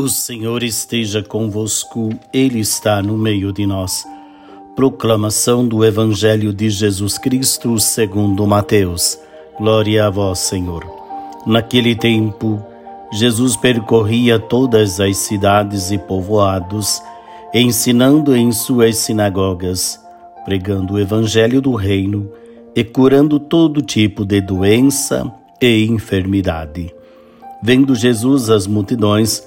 O Senhor esteja convosco, Ele está no meio de nós. Proclamação do Evangelho de Jesus Cristo segundo Mateus. Glória a vós, Senhor. Naquele tempo, Jesus percorria todas as cidades e povoados, ensinando em suas sinagogas, pregando o Evangelho do Reino e curando todo tipo de doença e enfermidade. Vendo Jesus as multidões,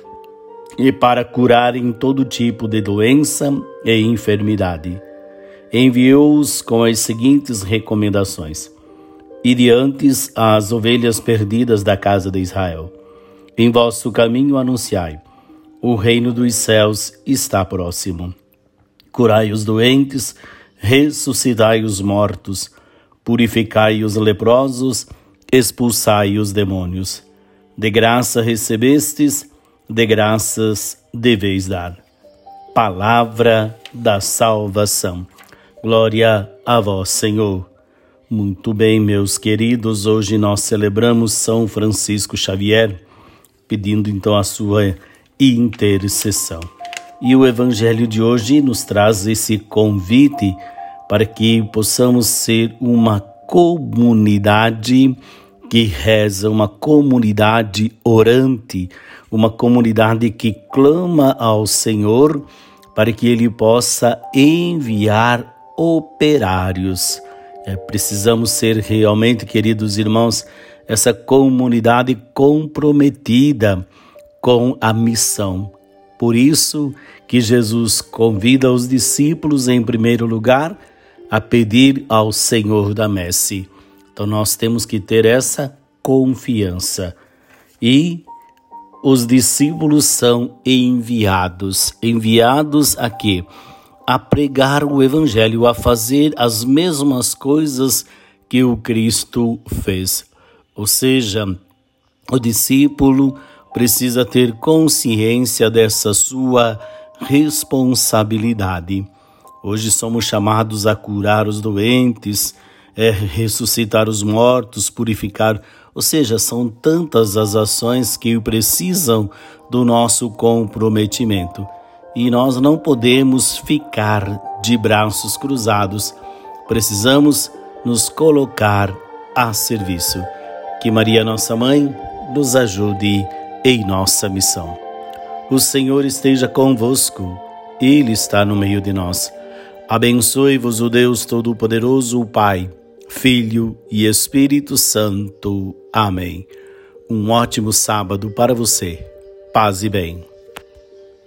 e para curarem todo tipo de doença e enfermidade. Enviou-os com as seguintes recomendações: Ide antes às ovelhas perdidas da casa de Israel. Em vosso caminho anunciai: o reino dos céus está próximo. Curai os doentes, ressuscitai os mortos, purificai os leprosos, expulsai os demônios. De graça recebestes, de graças deveis dar. Palavra da salvação. Glória a vós, Senhor. Muito bem, meus queridos, hoje nós celebramos São Francisco Xavier, pedindo então a sua intercessão. E o evangelho de hoje nos traz esse convite para que possamos ser uma comunidade que reza, uma comunidade orante, uma comunidade que clama ao Senhor para que Ele possa enviar operários. É, precisamos ser realmente, queridos irmãos, essa comunidade comprometida com a missão. Por isso que Jesus convida os discípulos, em primeiro lugar, a pedir ao Senhor da messe. Então nós temos que ter essa confiança. E os discípulos são enviados. Enviados a quê? A pregar o evangelho, a fazer as mesmas coisas que o Cristo fez. Ou seja, o discípulo precisa ter consciência dessa sua responsabilidade. Hoje somos chamados a curar os doentes, é, ressuscitar os mortos, purificar. Ou seja, são tantas as ações que precisam do nosso comprometimento. E nós não podemos ficar de braços cruzados. Precisamos nos colocar a serviço. Que Maria, nossa mãe, nos ajude em nossa missão. O Senhor esteja convosco, Ele está no meio de nós. Abençoe-vos o Deus Todo-Poderoso, o Pai Filho e Espírito Santo. Amém. Um ótimo sábado para você. Paz e bem.